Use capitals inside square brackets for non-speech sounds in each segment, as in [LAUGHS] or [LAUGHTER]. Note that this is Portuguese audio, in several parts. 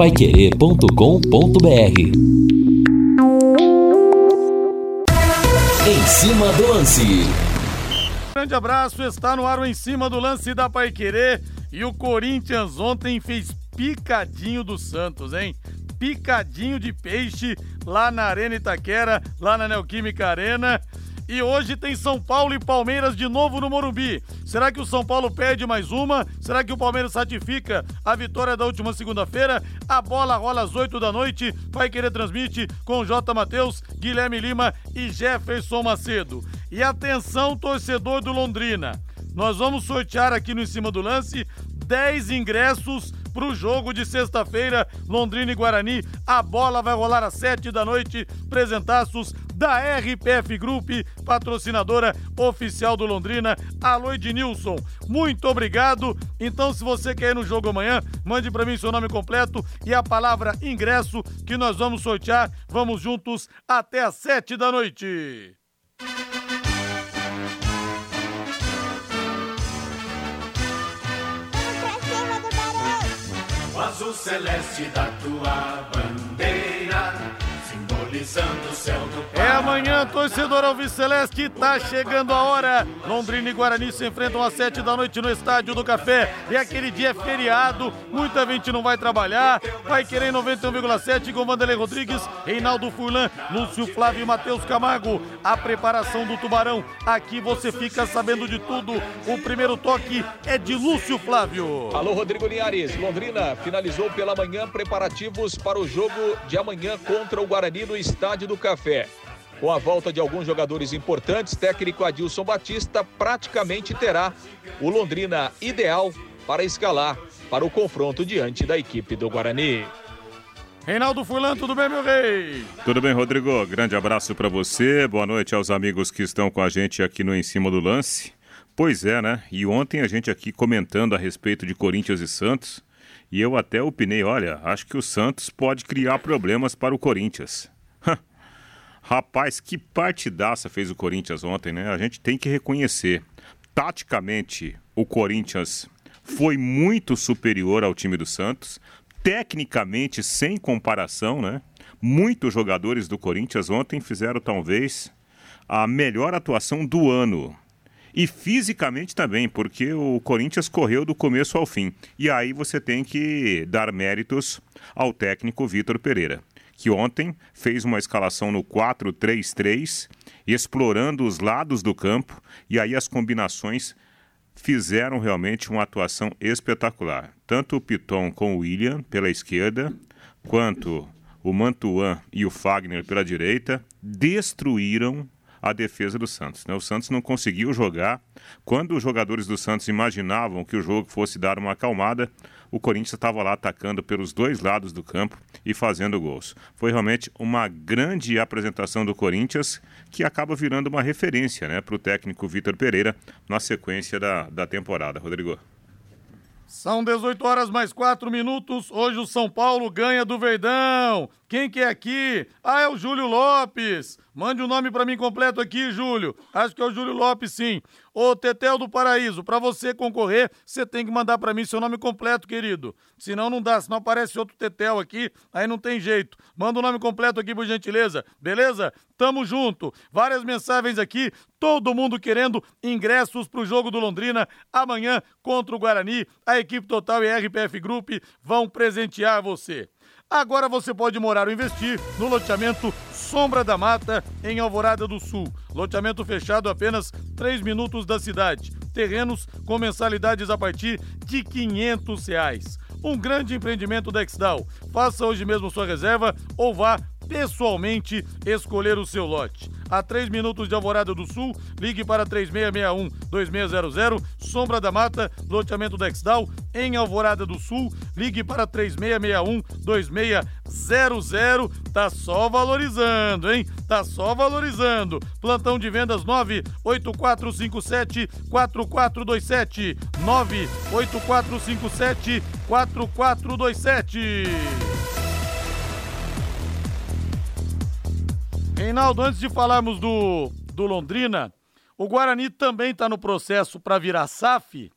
paiquerê.com.br Em cima do lance. Grande abraço, está no ar o Em Cima do Lance da Paiquerê e o Corinthians ontem fez picadinho do Santos, hein? Picadinho de peixe lá na Arena Itaquera, lá na Neoquímica Arena. E hoje tem São Paulo e Palmeiras de novo no Morumbi. Será que o São Paulo perde mais uma? Será que o Palmeiras ratifica a vitória da última segunda-feira? A bola rola às 8 da noite. Vai querer transmite com J. Matheus, Guilherme Lima e Jefferson Macedo. E atenção, torcedor do Londrina. Nós vamos sortear aqui no Em Cima do Lance 10 ingressos para o jogo de sexta-feira, Londrina e Guarani. A bola vai rolar às 7 da noite. Presentaços da RPF Group, patrocinadora oficial do Londrina. Alô, Ednilson, muito obrigado. Então, se você quer ir no jogo amanhã, mande para mim seu nome completo e a palavra ingresso que nós vamos sortear. Vamos juntos até às 7 da noite. Azul celeste da tua bandeira, É amanhã, torcedor Alves Celeste, tá chegando a hora. Londrina e Guarani se enfrentam às sete da noite no Estádio do Café. E aquele dia é feriado, muita gente não vai trabalhar. Vai querer 91,7 com Vanderlei Rodrigues, Reinaldo Furlan, Lúcio Flávio e Matheus Camargo. A preparação do Tubarão, aqui você fica sabendo de tudo. O primeiro toque é de Lúcio Flávio. Alô, Rodrigo Linhares. Londrina finalizou pela manhã preparativos para o jogo de amanhã contra o Guarani no Estádio do Café. Com a volta de alguns jogadores importantes, técnico Adilson Batista praticamente terá o Londrina ideal para escalar para o confronto diante da equipe do Guarani. Reinaldo Furlan, tudo bem, meu rei? Tudo bem, Rodrigo? Grande abraço para você. Boa noite aos amigos que estão com a gente aqui no Em Cima do Lance. Pois é, né? E ontem a gente aqui comentando a respeito de Corinthians e Santos, e eu até opinei, olha, acho que o Santos pode criar problemas para o Corinthians. [LAUGHS] Rapaz, que partidaça fez o Corinthians ontem, né? A gente tem que reconhecer. Taticamente, o Corinthians foi muito superior ao time do Santos. Tecnicamente, sem comparação, né? Muitos jogadores do Corinthians ontem fizeram talvez a melhor atuação do ano. E fisicamente também, porque o Corinthians correu do começo ao fim. E aí você tem que dar méritos ao técnico Vitor Pereira que ontem fez uma escalação no 4-3-3, explorando os lados do campo, e aí as combinações fizeram realmente uma atuação espetacular. Tanto o Piton com o William pela esquerda, quanto o Mantuan e o Fagner pela direita, destruíram a defesa do Santos. Né? O Santos não conseguiu jogar. Quando os jogadores do Santos imaginavam que o jogo fosse dar uma acalmada, o Corinthians estava lá atacando pelos dois lados do campo e fazendo gols. Foi realmente uma grande apresentação do Corinthians que acaba virando uma referência né, para o técnico Vitor Pereira na sequência da, da temporada. Rodrigo. São 18 horas mais 4 minutos. Hoje o São Paulo ganha do Verdão. Quem que é aqui? Ah, é o Júlio Lopes. Mande o um nome para mim completo aqui, Júlio. Acho que é o Júlio Lopes, sim. Ô, Tetel do Paraíso, para você concorrer, você tem que mandar para mim seu nome completo, querido. Senão não dá, senão aparece outro Tetel aqui, aí não tem jeito. Manda o nome completo aqui, por gentileza, beleza? Tamo junto. Várias mensagens aqui, todo mundo querendo ingressos pro jogo do Londrina amanhã contra o Guarani. A equipe Total e a RPF Group vão presentear você. Agora você pode morar ou investir no loteamento Sombra da Mata, em Alvorada do Sul. Loteamento fechado a apenas 3 minutos da cidade. Terrenos com mensalidades a partir de 500 reais. Um grande empreendimento da Exdal. Faça hoje mesmo sua reserva ou vá pessoalmente escolher o seu lote. A 3 minutos de Alvorada do Sul, ligue para 3661-2600, Sombra da Mata, loteamento Dexdal, em Alvorada do Sul, ligue para 3661-2600, tá só valorizando, hein? Tá só valorizando. Plantão de vendas 98457-4427, 98457-4427. Reinaldo, antes de falarmos do, do Londrina, o Guarani também está no processo para virar SAF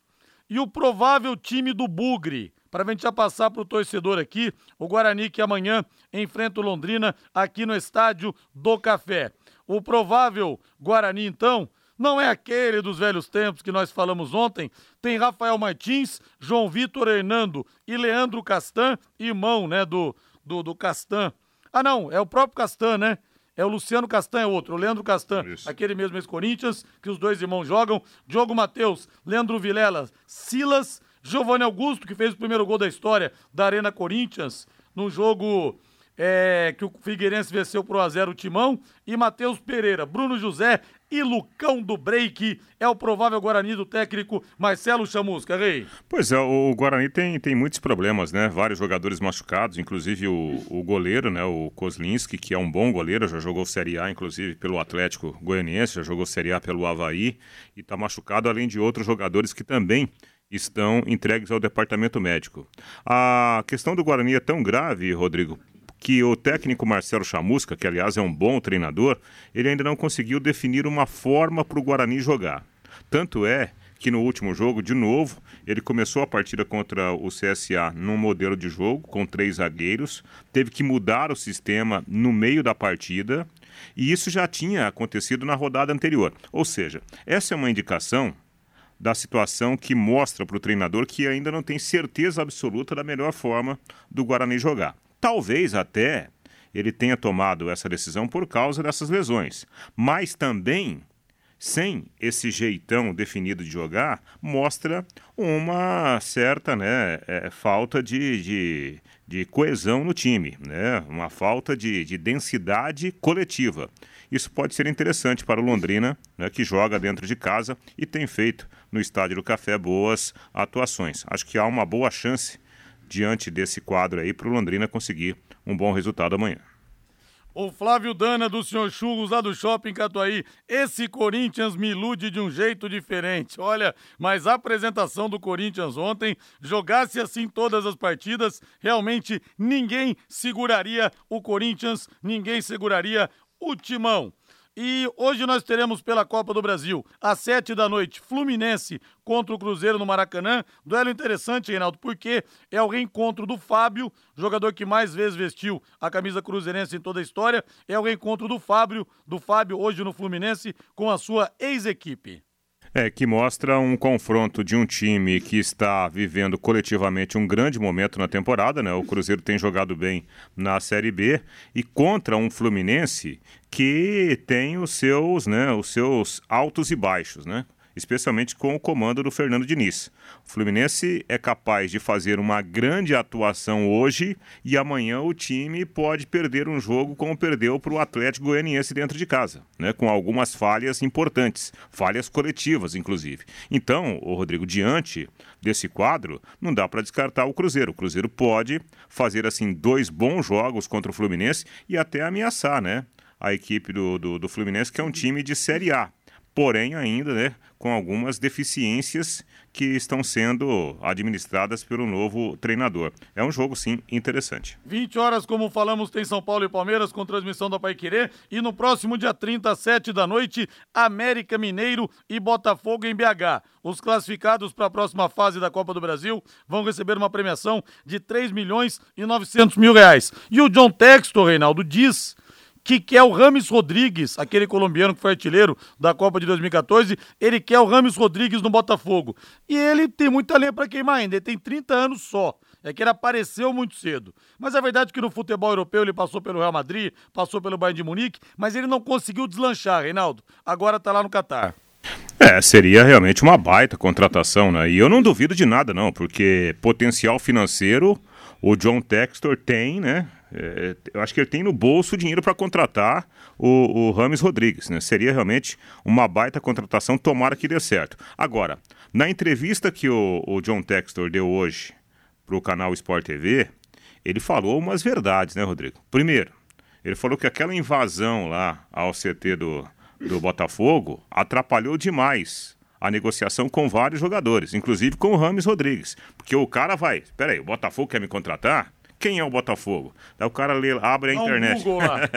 e o provável time do Bugre para a gente já passar para o torcedor aqui, o Guarani que amanhã enfrenta o Londrina aqui no estádio do Café. O provável Guarani, então, não é aquele dos velhos tempos que nós falamos ontem. Tem Rafael Martins, João Vitor Hernando e Leandro Castan, irmão, né, do, do, do Castan. Ah, não, é o próprio Castan, né? É o Luciano Castan, é outro. O Leandro Castan, Isso. aquele mesmo ex-Corinthians, que os dois irmãos jogam. Diogo Matheus, Leandro Vilela, Silas, Giovanni Augusto, que fez o primeiro gol da história da Arena Corinthians, no jogo é, que o Figueirense venceu por 1x0 o Timão, e Matheus Pereira, Bruno José e Lucão do Break. É o provável Guarani do técnico Marcelo Chamusca, Rei. Pois é, o Guarani tem, tem muitos problemas, né? Vários jogadores machucados, inclusive o, o goleiro, né? O Kozlinski, que é um bom goleiro, já jogou Série A, inclusive, pelo Atlético Goianiense, já jogou Série A pelo Havaí e está machucado, além de outros jogadores que também estão entregues ao departamento médico. A questão do Guarani é tão grave, Rodrigo, que o técnico Marcelo Chamusca, que aliás é um bom treinador, ele ainda não conseguiu definir uma forma para o Guarani jogar. Tanto é que no último jogo, de novo, ele começou a partida contra o CSA num modelo de jogo com três zagueiros, teve que mudar o sistema no meio da partida, e isso já tinha acontecido na rodada anterior. Ou seja, essa é uma indicação da situação que mostra para o treinador que ainda não tem certeza absoluta da melhor forma do Guarani jogar. Talvez até ele tenha tomado essa decisão por causa dessas lesões, mas também sem esse jeitão definido de jogar, mostra uma certa né, é, falta de, de, de, coesão no time, né, uma falta de, de, densidade coletiva. Isso pode ser interessante para o Londrina, né, que joga dentro de casa e tem feito no Estádio do Café boas atuações. Acho que há uma boa chance diante desse quadro aí para o Londrina conseguir um bom resultado amanhã. O Flávio Dana do Senhor Churros lá do Shopping Catuaí. Esse Corinthians me ilude de um jeito diferente. Olha, mas a apresentação do Corinthians ontem, jogasse assim todas as partidas, realmente ninguém seguraria o Corinthians, ninguém seguraria o Timão. E hoje nós teremos pela Copa do Brasil, às sete da noite, Fluminense contra o Cruzeiro no Maracanã. Duelo interessante, Reinaldo, porque é o reencontro do Fábio, jogador que mais vezes vestiu a camisa cruzeirense em toda a história. É o reencontro do Fábio, do Fábio hoje no Fluminense, com a sua ex-equipe. É, que mostra um confronto de um time que está vivendo coletivamente um grande momento na temporada, né? O Cruzeiro tem jogado bem na Série B e contra um Fluminense que tem os seus, né, os seus altos e baixos, né? Especialmente com o comando do Fernando Diniz. O Fluminense é capaz de fazer uma grande atuação hoje e amanhã o time pode perder um jogo como perdeu para o Atlético Goianiense dentro de casa, né? com algumas falhas importantes, falhas coletivas, inclusive. Então, o Rodrigo, diante desse quadro, não dá para descartar o Cruzeiro. O Cruzeiro pode fazer assim dois bons jogos contra o Fluminense e até ameaçar, né? A equipe do, do, do Fluminense, que é um time de Série A porém ainda né, com algumas deficiências que estão sendo administradas pelo novo treinador. É um jogo, sim, interessante. 20 horas, como falamos, tem São Paulo e Palmeiras com transmissão da Paiquerê. E no próximo dia 30, 7 da noite, América Mineiro e Botafogo em BH. Os classificados para a próxima fase da Copa do Brasil vão receber uma premiação de 3 milhões e 900 mil reais. E o John Textor, Reinaldo, diz que quer o Rames Rodrigues, aquele colombiano que foi artilheiro da Copa de 2014, ele quer o Rames Rodrigues no Botafogo. E ele tem muita lenha para queimar ainda, ele tem 30 anos só. É que ele apareceu muito cedo. Mas é verdade que no futebol europeu ele passou pelo Real Madrid, passou pelo Bayern de Munique, mas ele não conseguiu deslanchar, Reinaldo. Agora tá lá no Catar. É, seria realmente uma baita contratação, né? E eu não duvido de nada, não, porque potencial financeiro o John Textor tem, né? É, eu acho que ele tem no bolso dinheiro para contratar o, o Rames Rodrigues. Né? Seria realmente uma baita contratação, tomara que dê certo. Agora, na entrevista que o, o John Textor deu hoje para o canal Sport TV, ele falou umas verdades, né, Rodrigo? Primeiro, ele falou que aquela invasão lá ao CT do, do Botafogo atrapalhou demais a negociação com vários jogadores, inclusive com o Rames Rodrigues. Porque o cara vai, espera aí, o Botafogo quer me contratar? Quem é o Botafogo? Daí o cara lê, abre a internet. Lá.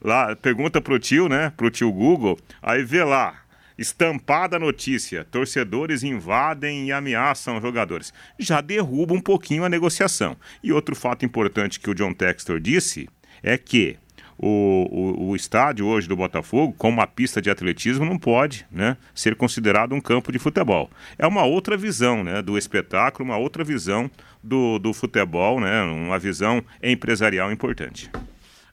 [LAUGHS] lá, pergunta pro tio, né? Pro tio Google, aí vê lá. estampada a notícia: torcedores invadem e ameaçam jogadores. Já derruba um pouquinho a negociação. E outro fato importante que o John Textor disse é que o, o, o, estádio hoje do Botafogo, com uma pista de atletismo, não pode né, ser considerado um campo de futebol. É uma outra visão né, do espetáculo, uma outra visão do, do futebol, né, uma visão empresarial importante.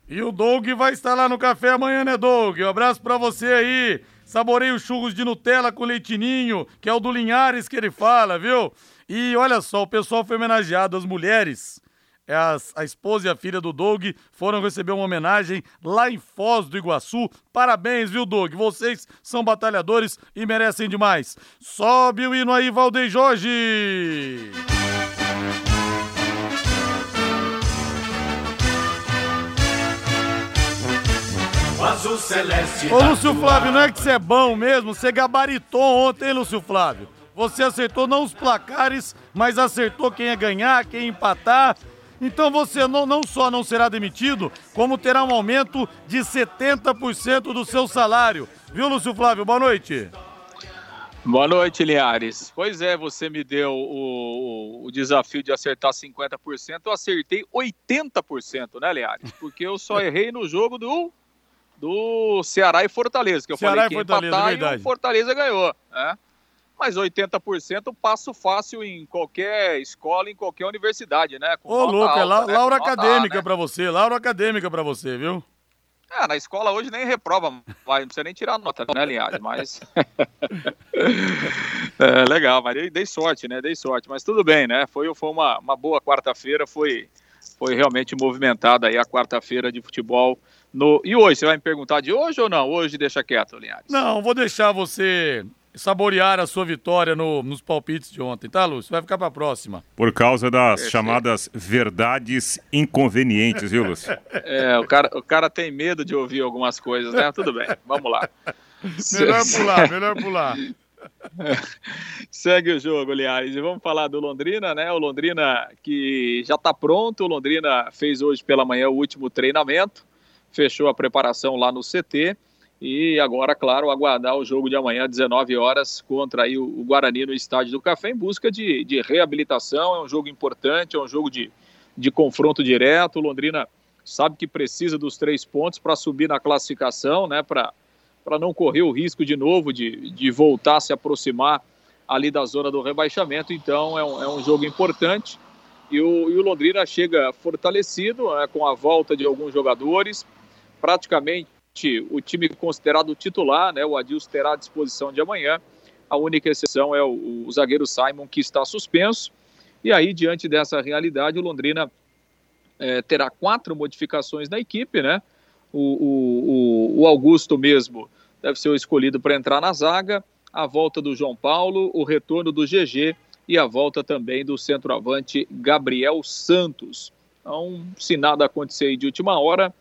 E o Doug vai estar lá no café amanhã, né, Doug? Um abraço para você aí. Saboreie os churros de Nutella com leitinho, que é o do Linhares que ele fala, viu? E olha só, o pessoal foi homenageado, as mulheres as, a esposa e a filha do Doug foram receber uma homenagem lá em Foz do Iguaçu. Parabéns, viu, Doug? Vocês são batalhadores e merecem demais. Sobe o hino aí, Valdeir Jorge! azul celeste. Ô, Lúcio Flávio, não é que você é bom mesmo? Você gabaritou ontem, Lúcio Flávio? Você acertou não os placares, mas acertou quem ia ganhar, quem ia empatar então você não, não só não será demitido, como terá um aumento de 70% do seu salário. Viu, Lúcio Flávio? Boa noite. Boa noite, Linhares. Pois é, você me deu o, o, desafio de acertar 50%, eu acertei 80%, né, Linhares? Porque eu só errei no jogo do, do Ceará e Fortaleza, que eu Ceará falei que e Fortaleza, empatar verdade. e o Fortaleza ganhou. Né? Mas 80% passo fácil em qualquer escola, em qualquer universidade, né? Com Ô, louco, é la, né? Laura Acadêmica né? para você, Laura Acadêmica para você, viu? É, na escola hoje nem reprova, vai, não precisa nem tirar nota, né, Linhares? Mas. [LAUGHS] é, legal, mas dei, dei, sorte, né? Dei sorte, mas tudo bem, né? Foi, foi uma, uma boa quarta-feira, foi, foi realmente movimentada aí a quarta-feira de futebol. No... E hoje, você vai me perguntar de hoje ou não? Hoje deixa quieto, Linhares. Não, vou deixar você saborear a sua vitória no, nos palpites de ontem, tá, Lúcio? Vai ficar para a próxima. Por causa das chamadas verdades inconvenientes, viu, Lúcio? [LAUGHS] É, o cara, o cara tem medo de ouvir algumas coisas, né? Tudo bem, vamos lá. [LAUGHS] melhor pular, melhor pular. [LAUGHS] Segue o jogo, aliás. E vamos falar do Londrina, né? O Londrina que já está pronto. O Londrina fez hoje pela manhã o último treinamento, fechou a preparação lá no CT e agora, claro, aguardar o jogo de amanhã, 19 horas, contra aí o Guarani no Estádio do Café, em busca de, de reabilitação. É um jogo importante, é um jogo de, de confronto direto. O Londrina sabe que precisa dos três pontos para subir na classificação, né? Para não correr o risco de novo de, de voltar a se aproximar ali da zona do rebaixamento. Então é um, é um jogo importante. E o, e o Londrina chega fortalecido né, com a volta de alguns jogadores, praticamente o time considerado titular, né, o Adilson terá à disposição de amanhã. A única exceção é o, o, zagueiro Simon, que está suspenso. E aí, diante dessa realidade, o Londrina é, terá quatro modificações na equipe, né? O, o, o Augusto mesmo deve ser o escolhido para entrar na zaga, a volta do João Paulo, o retorno do GG e a volta também do centroavante Gabriel Santos. Então, se nada acontecer de última hora,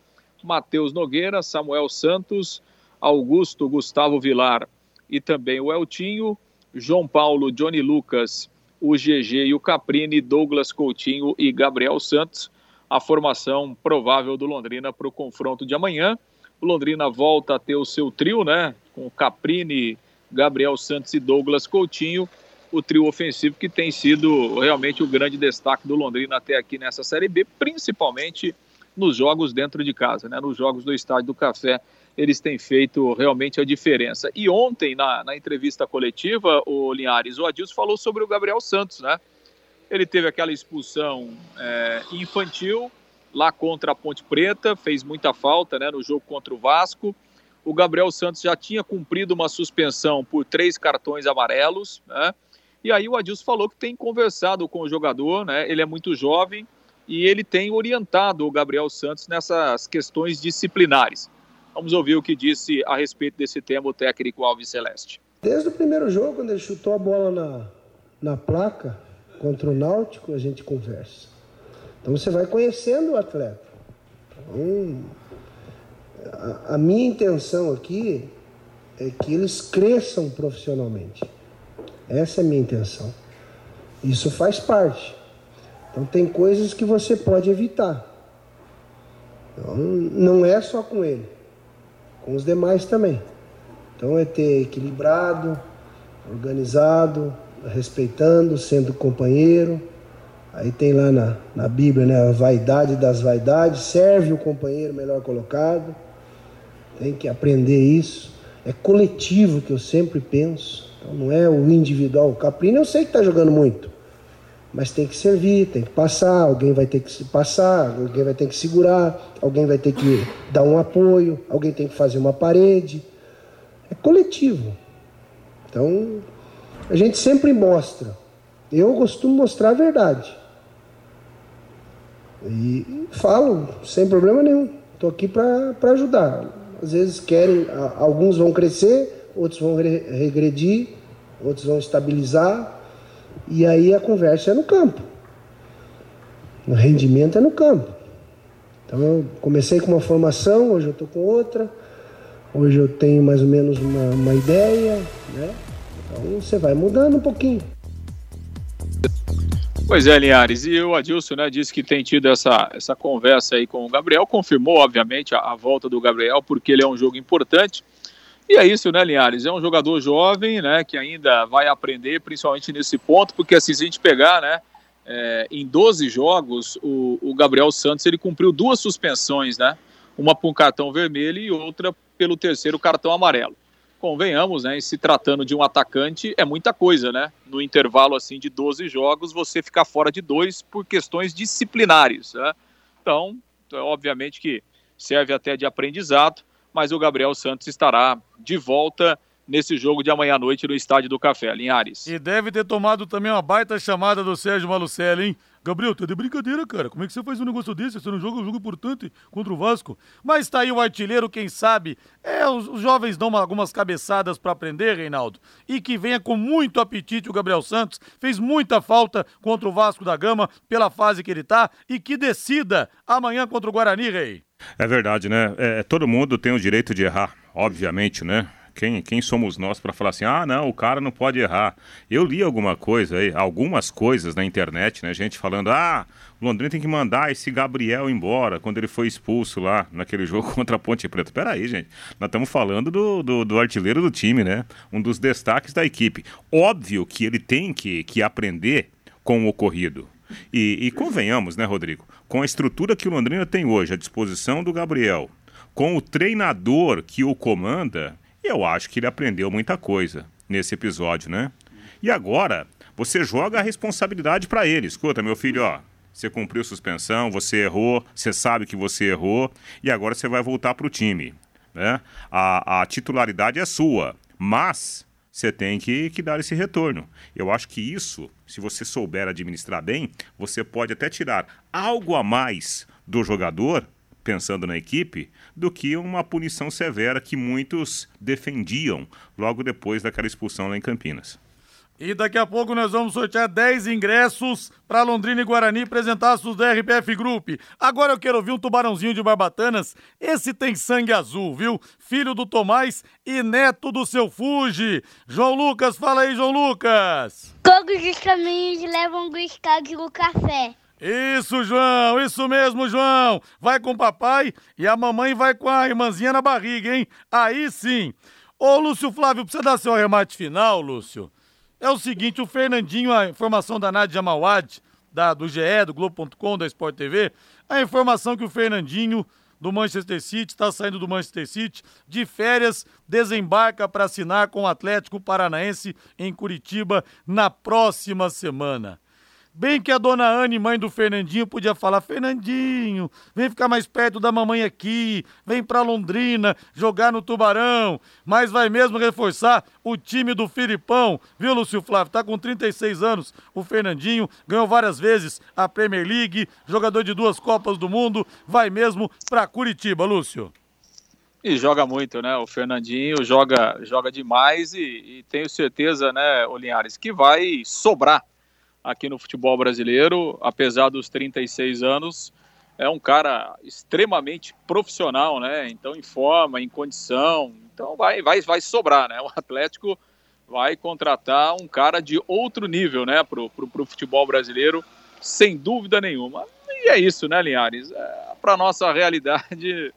Matheus Nogueira, Samuel Santos, Augusto Gustavo Vilar e também o Eltinho, João Paulo, Johnny Lucas, o GG e o Caprini, Douglas Coutinho e Gabriel Santos. A formação provável do Londrina para o confronto de amanhã. O Londrina volta a ter o seu trio, né? Com Caprini, Gabriel Santos e Douglas Coutinho. O trio ofensivo que tem sido realmente o grande destaque do Londrina até aqui nessa Série B, principalmente nos jogos dentro de casa, né? nos jogos do Estádio do Café, eles têm feito realmente a diferença. E ontem, na, na entrevista coletiva, o Linhares, o Adilson falou sobre o Gabriel Santos, né? Ele teve aquela expulsão é, infantil lá contra a Ponte Preta, fez muita falta né, no jogo contra o Vasco. O Gabriel Santos já tinha cumprido uma suspensão por três cartões amarelos, né? E aí o Adilson falou que tem conversado com o jogador, né? Ele é muito jovem, e ele tem orientado o Gabriel Santos nessas questões disciplinares. Vamos ouvir o que disse a respeito desse tema o técnico Alves Celeste. Desde o primeiro jogo, quando ele chutou a bola na, na placa contra o Náutico, a gente conversa. Então você vai conhecendo o atleta. Então, a, a minha intenção aqui é que eles cresçam profissionalmente. Essa é a minha intenção. Isso faz parte. Então tem coisas que você pode evitar. Então, não é só com ele, com os demais também. Então é ter equilibrado, organizado, respeitando, sendo companheiro. Aí tem lá na, na Bíblia, né, a vaidade das vaidades, serve o companheiro melhor colocado. Tem que aprender isso. É coletivo que eu sempre penso. Então não é o individual. O Caprino eu sei que está jogando muito. Mas tem que servir, tem que passar, alguém vai ter que passar, alguém vai ter que segurar, alguém vai ter que dar um apoio, alguém tem que fazer uma parede. É coletivo. Então, a gente sempre mostra. Eu costumo mostrar a verdade. E falo sem problema nenhum. Estou aqui para ajudar. Às vezes querem, alguns vão crescer, outros vão regredir, outros vão estabilizar. E aí a conversa é no campo. O rendimento é no campo. Então eu comecei com uma formação, hoje eu estou com outra. Hoje eu tenho mais ou menos uma, uma ideia, né? Então você vai mudando um pouquinho. Pois é, Linhares, e o Adilson né, disse que tem tido essa, essa conversa aí com o Gabriel, confirmou, obviamente, a, a volta do Gabriel, porque ele é um jogo importante. E é isso, né, Linhares? É um jogador jovem, né, que ainda vai aprender, principalmente nesse ponto, porque assim, se a gente pegar, né, é, em 12 jogos, o, o, Gabriel Santos ele cumpriu duas suspensões, né? Uma por um cartão vermelho e outra pelo terceiro cartão amarelo. Convenhamos, né? se tratando de um atacante, é muita coisa, né? No intervalo assim de 12 jogos, você ficar fora de dois por questões disciplinares. Né? Então, obviamente que serve até de aprendizado mas o Gabriel Santos estará de volta nesse jogo de amanhã à noite no Estádio do Café, Linhares. E deve ter tomado também uma baita chamada do Sérgio Malucelli, hein? Gabriel, tá de brincadeira, cara. Como é que você faz um negócio desse? Você não joga um jogo importante contra o Vasco. Mas tá aí o artilheiro, quem sabe. É, os, os jovens dão uma, algumas cabeçadas para aprender, Reinaldo. E que venha com muito apetite o Gabriel Santos. Fez muita falta contra o Vasco da Gama, pela fase que ele tá. E que decida amanhã contra o Guarani, Rei. É verdade, né? É, todo mundo tem o direito de errar, obviamente, né? Quem, quem somos nós para falar assim, ah, não, o cara não pode errar. Eu li alguma coisa aí, algumas coisas na internet, né? Gente falando, ah, Londrina tem que mandar esse Gabriel embora quando ele foi expulso lá naquele [LAUGHS] jogo contra a Ponte Preta. Peraí, gente. Nós estamos falando do, do, do, artilheiro do time, né? Um dos destaques da equipe. Óbvio que ele tem que, que aprender com o ocorrido. E, e convenhamos, né, Rodrigo? Com a estrutura que o Londrina tem hoje, à disposição do Gabriel, com o treinador que o comanda, eu acho que ele aprendeu muita coisa nesse episódio, né? E agora, você joga a responsabilidade para ele. Escuta, meu filho, ó, você cumpriu suspensão, você errou, você sabe que você errou e agora você vai voltar para o time. Né? A, a titularidade é sua, mas você tem que, que dar esse retorno. Eu acho que isso, se você souber administrar bem, você pode até tirar algo a mais do jogador, pensando na equipe, do que uma punição severa que muitos defendiam logo depois daquela expulsão lá em Campinas. E daqui a pouco nós vamos sortear 10 ingressos para Londrina e Guarani apresentaços da RPF Group. Agora eu quero ouvir um tubarãozinho de Barbatanas. Esse tem sangue azul, viu? Filho do Tomás e neto do seu Fuji. João Lucas, fala aí, João Lucas. Todos os caminhos levam do estádio do café. Isso, João, isso mesmo, João. Vai com o papai e a mamãe vai com a irmãzinha na barriga, hein? Aí sim. Ô, Lúcio Flávio, precisa dar seu arremate final, Lúcio? É o seguinte, o Fernandinho, a informação da Nádia Mauad, da, do GE, do Globo.com, da Sport TV, a informação que o Fernandinho do Manchester City, está saindo do Manchester City, de férias, desembarca para assinar com o Atlético Paranaense em Curitiba na próxima semana. Bem que a dona Anne, mãe do Fernandinho, podia falar: Fernandinho, vem ficar mais perto da mamãe aqui, vem pra Londrina jogar no Tubarão. Mas vai mesmo reforçar o time do Filipão, viu, Lúcio Flávio? Tá com 36 anos o Fernandinho, ganhou várias vezes a Premier League, jogador de duas Copas do Mundo, vai mesmo pra Curitiba, Lúcio. E joga muito, né? O Fernandinho joga, joga demais e, e tenho certeza, né, Olinhares, que vai sobrar aqui no futebol brasileiro, apesar dos 36 anos, é um cara extremamente profissional, né? Então, em forma, em condição, então vai, vai, vai sobrar, né? O Atlético vai contratar um cara de outro nível, né? Pro, pro, futebol brasileiro, sem dúvida nenhuma. E é isso, né, Linhares? É, Para nossa realidade,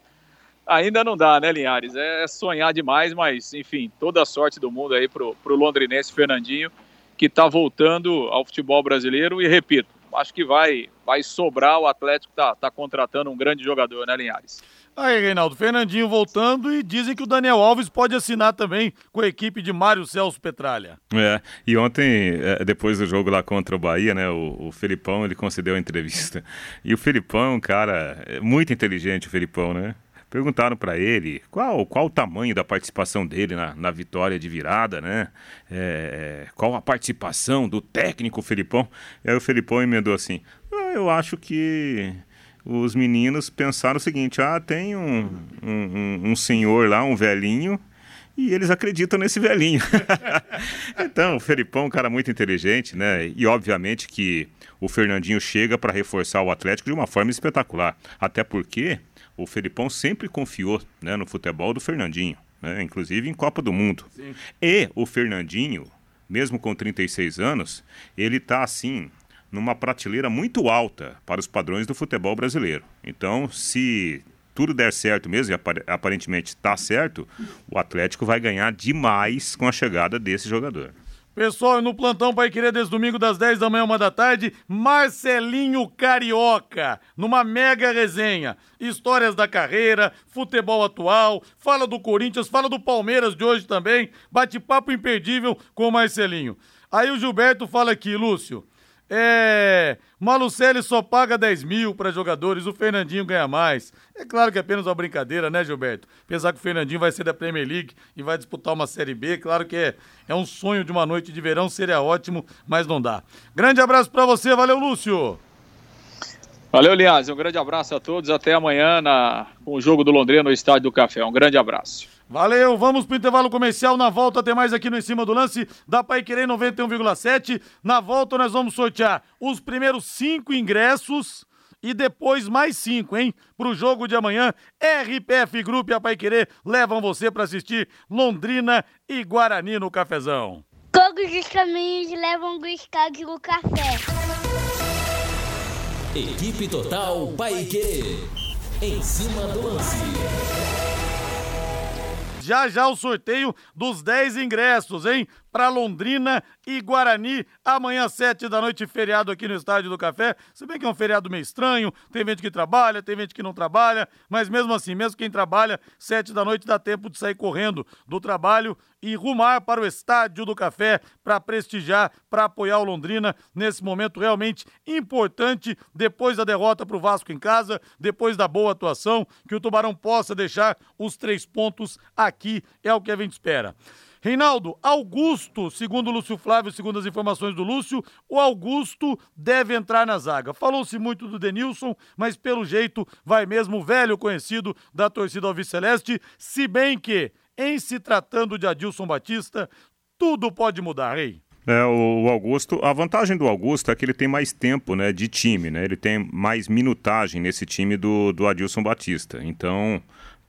Ainda não dá, né, Linhares? É sonhar demais, mas, enfim, toda a sorte do mundo aí pro, pro londrinense Fernandinho, que tá voltando ao futebol brasileiro e, repito, acho que vai, vai sobrar o Atlético tá, tá contratando um grande jogador, né, Linhares? Aí, Reinaldo, Fernandinho voltando e dizem que o Daniel Alves pode assinar também com a equipe de Mário Celso Petralha. É, e ontem, é, depois do jogo lá contra o Bahia, né, o, o Felipão, ele concedeu a entrevista. E o Felipão, cara, é muito inteligente o Felipão, né? Perguntaram para ele qual, qual o tamanho da participação dele na, na vitória de virada, né? É, qual a participação do técnico Felipão. E aí o Felipão emendou assim: ah, Eu acho que os meninos pensaram o seguinte: ah, tem um, um, um senhor lá, um velhinho, e eles acreditam nesse velhinho. [LAUGHS] então, o Felipão é um cara muito inteligente, né? E obviamente que o Fernandinho chega para reforçar o Atlético de uma forma espetacular. Até porque o Felipão sempre confiou né, no futebol do Fernandinho, né, inclusive em Copa do Mundo. Sim. E o Fernandinho, mesmo com 36 anos, ele está assim numa prateleira muito alta para os padrões do futebol brasileiro. Então, se tudo der certo mesmo, e aparentemente está certo, o Atlético vai ganhar demais com a chegada desse jogador. Pessoal, no plantão Pai Querer desde domingo das 10 da manhã, uma da tarde, Marcelinho Carioca, numa mega resenha. Histórias da carreira, futebol atual, fala do Corinthians, fala do Palmeiras de hoje também, bate-papo imperdível com o Marcelinho. Aí o Gilberto fala aqui, Lúcio, é. Malucelli só paga 10 mil para jogadores, o Fernandinho ganha mais. É claro que é apenas uma brincadeira, né, Gilberto? Pensar que o Fernandinho vai ser da Premier League e vai disputar uma Série B, claro que é, é um sonho de uma noite de verão, seria ótimo, mas não dá. Grande abraço para você, valeu, Lúcio! Valeu, Linhares, um grande abraço a todos, até amanhã na... com o jogo do Londrina no Estádio do Café. Um grande abraço. Valeu, vamos pro intervalo comercial. Na volta tem mais aqui no Em Cima do Lance da Pai Querer 91,7. Na volta nós vamos sortear os primeiros cinco ingressos e depois mais cinco, hein? Pro jogo de amanhã, RPF Group e a Pai Querer levam você para assistir Londrina e Guarani no Cafezão. Todos os caminhos levam do estádio do café. Equipe Total Paique. Em cima do lance. Já já o sorteio dos 10 ingressos, hein? Para Londrina e Guarani, amanhã, sete da noite, feriado aqui no Estádio do Café. Se bem que é um feriado meio estranho, tem gente que trabalha, tem gente que não trabalha, mas mesmo assim, mesmo quem trabalha, sete da noite dá tempo de sair correndo do trabalho e rumar para o Estádio do Café para prestigiar, para apoiar o Londrina nesse momento realmente importante, depois da derrota para o Vasco em casa, depois da boa atuação, que o Tubarão possa deixar os três pontos aqui, é o que a gente espera. Reinaldo, Augusto, segundo o Lúcio Flávio, segundo as informações do Lúcio, o Augusto deve entrar na zaga. Falou-se muito do Denilson, mas pelo jeito vai mesmo o velho conhecido da torcida Alviceleste, se bem que em se tratando de Adilson Batista, tudo pode mudar, hein? É, o Augusto, a vantagem do Augusto é que ele tem mais tempo né, de time, né? Ele tem mais minutagem nesse time do, do Adilson Batista. Então,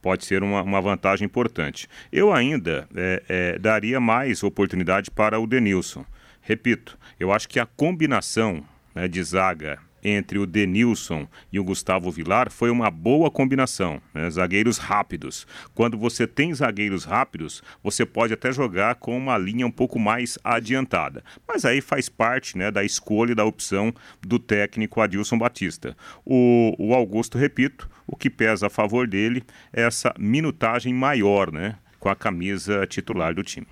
pode ser uma, uma vantagem importante. Eu ainda é, é, daria mais oportunidade para o Denilson. Repito, eu acho que a combinação né, de zaga entre o Denilson e o Gustavo Vilar foi uma boa combinação, né? zagueiros rápidos. Quando você tem zagueiros rápidos, você pode até jogar com uma linha um pouco mais adiantada. Mas aí faz parte né, da escolha e da opção do técnico Adilson Batista. O, o Augusto, repito, o que pesa a favor dele é essa minutagem maior né, com a camisa titular do time.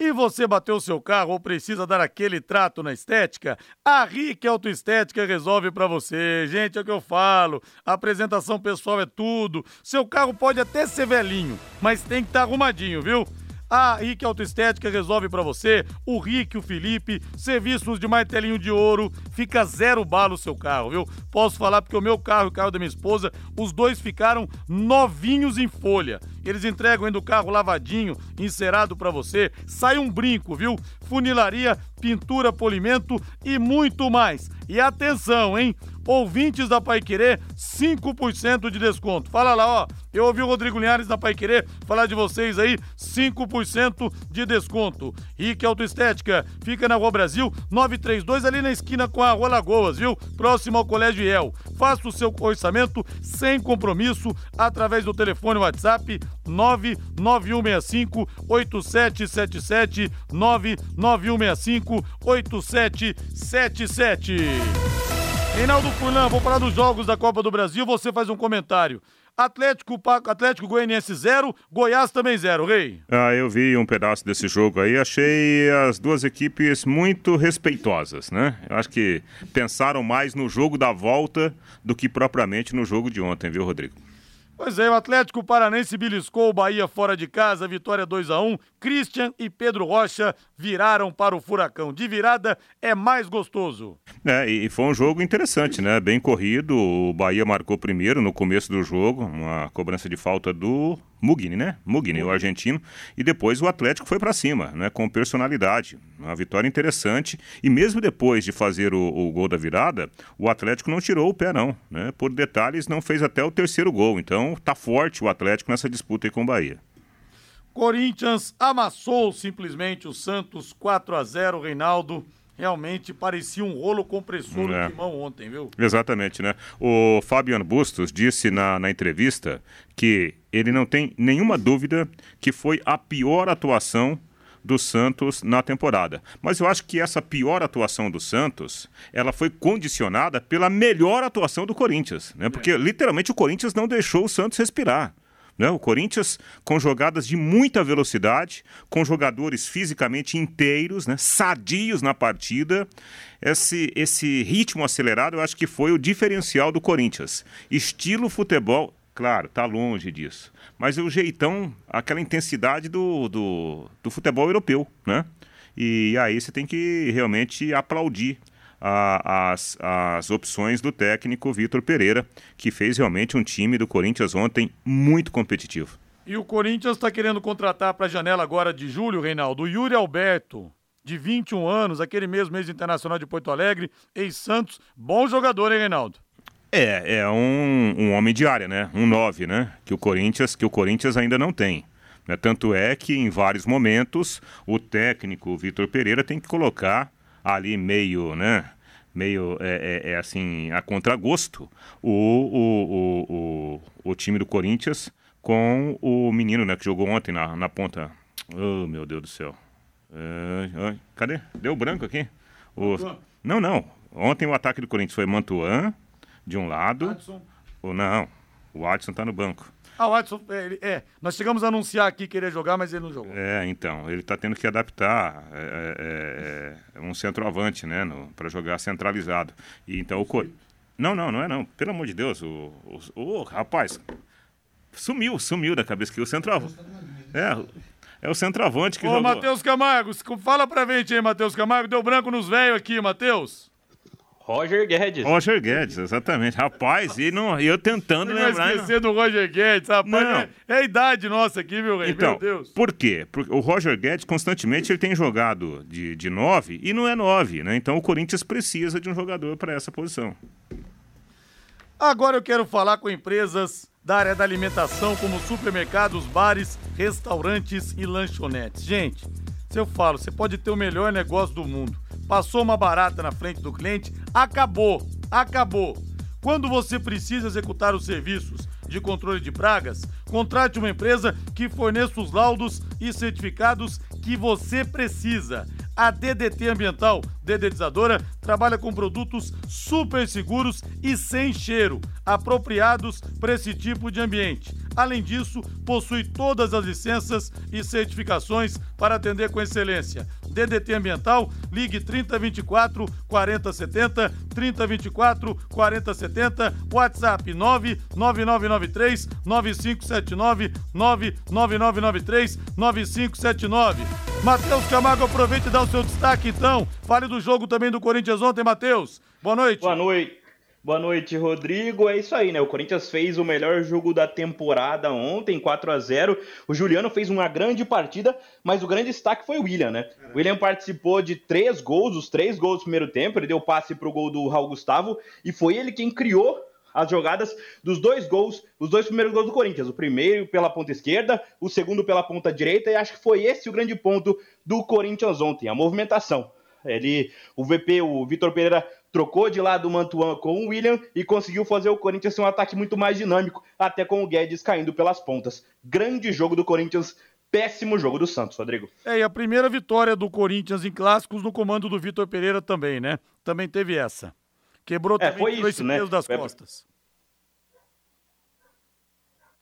E você bateu seu carro ou precisa dar aquele trato na estética? A Rick Autoestética resolve para você. Gente, é o que eu falo. A apresentação pessoal é tudo. Seu carro pode até ser velhinho, mas tem que estar tá arrumadinho, viu? A Rick Autoestética resolve para você. O Rick, o Felipe, serviços de martelinho de ouro, fica zero bala o seu carro, viu? Posso falar porque o meu carro e o carro da minha esposa, os dois ficaram novinhos em folha. Eles entregam ainda o carro lavadinho, encerado para você. Sai um brinco, viu? Funilaria, pintura, polimento e muito mais. E atenção, hein? Ouvintes da Pai Querer, 5% de desconto. Fala lá, ó. Eu ouvi o Rodrigo Linhares da Pai Querer falar de vocês aí, 5% de desconto. Rick Autoestética, fica na Rua Brasil, 932, ali na esquina com a Rua Lagoas, viu? Próximo ao Colégio El. Faça o seu orçamento sem compromisso através do telefone WhatsApp 99165 8777 99165 8777. Reinaldo Furlan, vou falar dos jogos da Copa do Brasil, você faz um comentário. Atlético, Atlético Goianiense 0, Goiás também 0, Rei. Ah, eu vi um pedaço desse jogo aí, achei as duas equipes muito respeitosas, né? Eu acho que pensaram mais no jogo da volta do que propriamente no jogo de ontem, viu, Rodrigo? Pois é, o Atlético Paranense beliscou o Bahia fora de casa, vitória 2 a 1 Christian e Pedro Rocha viraram para o Furacão. De virada é mais gostoso. É, e foi um jogo interessante, né? Bem corrido. O Bahia marcou primeiro no começo do jogo, uma cobrança de falta do Mugni, né? Mugni, o argentino. E depois o Atlético foi para cima, né? Com personalidade. Uma vitória interessante. E mesmo depois de fazer o, o, gol da virada, o Atlético não tirou o pé, não. Né? Por detalhes, não fez até o terceiro gol. Então tá forte o Atlético nessa disputa aí com o Bahia. Corinthians amassou simplesmente o Santos 4 a 0 Reinaldo realmente parecia um rolo compressor é. de mão ontem, viu? Exatamente, né? O Fabiano Bustos disse na, na entrevista que ele não tem nenhuma dúvida que foi a pior atuação do Santos na temporada. Mas eu acho que essa pior atuação do Santos, ela foi condicionada pela melhor atuação do Corinthians, né? Porque é. literalmente o Corinthians não deixou o Santos respirar. Né? O Corinthians com jogadas de muita velocidade, com jogadores fisicamente inteiros, né? sadios na partida. Esse, esse ritmo acelerado eu acho que foi o diferencial do Corinthians. Estilo futebol, claro, tá longe disso. Mas o jeitão, aquela intensidade do, do, do futebol europeu, né? E aí você tem que realmente aplaudir a, as, as opções do técnico Vitor Pereira, que fez realmente um time do Corinthians ontem muito competitivo. E o Corinthians está querendo contratar para a janela agora de julho, Reinaldo, o Yuri Alberto, de 21 anos, aquele mesmo mês internacional de Porto Alegre, ex-Santos, bom jogador, hein, Reinaldo? É, é um, um homem de área, né? Um 9, né? Que o Corinthians, que o Corinthians ainda não tem. Né? Tanto é que em vários momentos o técnico Vitor Pereira tem que colocar ali meio, né? Meio é, é, é assim, a contragosto, o, o, o, o, o time do Corinthians com o menino né, que jogou ontem na, na ponta. Oh, meu Deus do céu. É, cadê? Deu branco aqui? O... Não, não. Ontem o ataque do Corinthians foi Mantuan, de um lado. Adson. Ou não, o Adson tá no banco. Ah, o Adson, é, é, nós chegamos a anunciar aqui que ele ia jogar, mas ele não jogou. É, então, ele está tendo que adaptar é, é, é um centroavante, né, para jogar centralizado. E então o Cor... Não, não, não é não. Pelo amor de Deus, o, o, o rapaz sumiu, sumiu da cabeça que o centroavante. É, é o centroavante que Ô, jogou. Ô, Matheus Camargo, fala pra gente aí, Matheus Camargo, deu branco nos velhos aqui, Matheus. Roger Guedes. Roger Guedes, exatamente. Rapaz, e não, eu tentando não lembrar. Não esquecer do Roger Guedes, rapaz. É, é, a idade nossa aqui, meu rei. Então, meu Deus. Por quê? Porque o Roger Guedes constantemente ele tem jogado de, de nove e não é nove, né? Então o Corinthians precisa de um jogador para essa posição. Agora eu quero falar com empresas da área da alimentação, como supermercados, bares, restaurantes e lanchonetes. Gente, se eu falo, você pode ter o melhor negócio do mundo passou uma barata na frente do cliente, acabou, acabou. Quando você precisa executar os serviços de controle de pragas, contrate uma empresa que forneça os laudos e certificados que você precisa. A DDT Ambiental Dedetizadora trabalha com produtos super seguros e sem cheiro, apropriados para esse tipo de ambiente. Além disso, possui todas as licenças e certificações para atender com excelência. DDT Ambiental, ligue 3024 4070, 3024 4070, WhatsApp 99993 9579, 99993 9579. Matheus Camargo, aproveite e dá o seu destaque então. Fale do jogo também do Corinthians ontem, Matheus. Boa noite. Boa noite. Boa noite, Rodrigo. É isso aí, né? O Corinthians fez o melhor jogo da temporada ontem, 4 a 0 O Juliano fez uma grande partida, mas o grande destaque foi o William, né? O William participou de três gols, os três gols do primeiro tempo. Ele deu passe pro gol do Raul Gustavo e foi ele quem criou as jogadas dos dois gols, os dois primeiros gols do Corinthians. O primeiro pela ponta esquerda, o segundo pela ponta direita, e acho que foi esse o grande ponto do Corinthians ontem, a movimentação. Ele, o VP, o Vitor Pereira, trocou de lado o Mantuan com o William e conseguiu fazer o Corinthians ter um ataque muito mais dinâmico, até com o Guedes caindo pelas pontas. Grande jogo do Corinthians, péssimo jogo do Santos, Rodrigo. É, e a primeira vitória do Corinthians em clássicos no comando do Vitor Pereira também, né? Também teve essa. Quebrou É, também foi isso, esse né? peso das É. costas.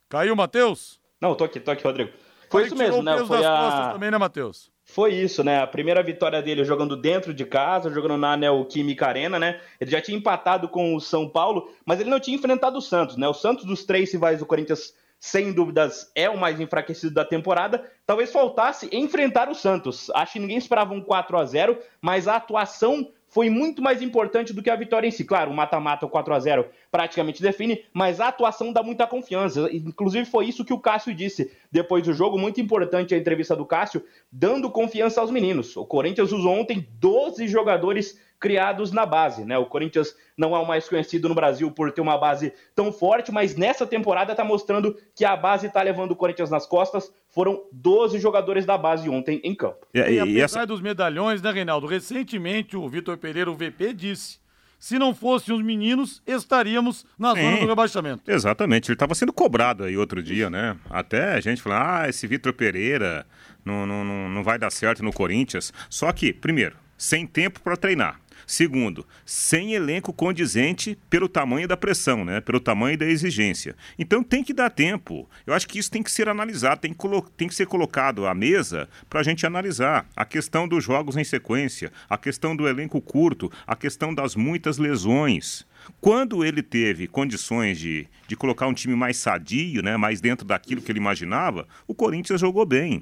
Caiu, Matheus? Não, tô aqui, tô aqui, Rodrigo. Foi Falei isso que tirou mesmo, né? Foi a... também, né, Matheus? Foi isso, né? A primeira vitória dele jogando dentro de casa, jogando na Neoquímica Arena, né? Ele já tinha empatado com o São Paulo, mas ele não tinha enfrentado o Santos, né? O Santos dos três rivais do Corinthians, sem dúvidas, é o mais enfraquecido da temporada. Talvez faltasse enfrentar o Santos. Acho que ninguém esperava um 4 a 0 mas a atuação foi muito mais importante do que a vitória em si. Claro, o mata-mata, o 4 a 0 praticamente define, mas a atuação dá muita confiança. Inclusive foi isso que o Cássio disse depois do jogo, muito importante a entrevista do Cássio, dando confiança aos meninos. O Corinthians usou ontem 12 jogadores criados na base, né? O Corinthians não é o mais conhecido no Brasil por ter uma base tão forte, mas nessa temporada tá mostrando que a base tá levando o Corinthians nas costas. Foram 12 jogadores da base ontem em campo. E, E, e- apesar essa, dos medalhões, né, Reinaldo? Recentemente o Vitor Pereira, o VP, disse: se não fossem os meninos, estaríamos na zona Sim. do rebaixamento. Exatamente, ele estava sendo cobrado aí outro dia, né? Até a gente falando, ah, esse Vitor Pereira não, não, não, não vai dar certo no Corinthians. Só que, primeiro, sem tempo para treinar. Segundo, sem elenco condizente pelo tamanho da pressão, né? Pelo tamanho da exigência. Então tem que dar tempo. Eu acho que isso tem que ser analisado, tem que, tem que ser colocado à mesa para a gente analisar a questão dos jogos em sequência, a questão do elenco curto, a questão das muitas lesões. Quando ele teve condições de, de colocar um time mais sadio, né, mais dentro daquilo que ele imaginava, o Corinthians jogou bem.